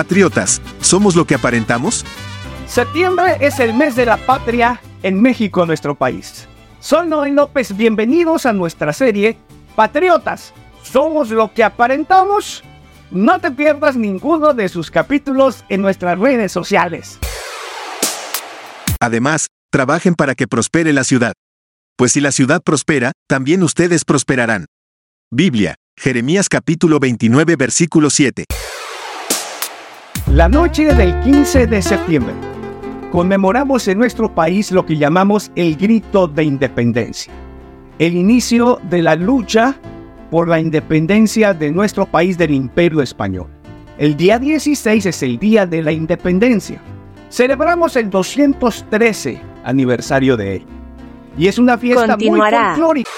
Patriotas, ¿somos lo que aparentamos? Septiembre es el mes de la patria en México, nuestro país. Soy Noel López, bienvenidos a nuestra serie Patriotas, ¿somos lo que aparentamos? No te pierdas ninguno de sus capítulos en nuestras redes sociales. Además, trabajen para que prospere la ciudad. Pues si la ciudad prospera, también ustedes prosperarán. Biblia, Jeremías capítulo 29 versículo 7. La noche del 15 de septiembre. Conmemoramos en nuestro país lo que llamamos el grito de independencia. El inicio de la lucha por la independencia de nuestro país del imperio español. El día 16 es el día de la independencia. Celebramos el 213 aniversario de él. Y es una fiesta Continuará. muy folclórica.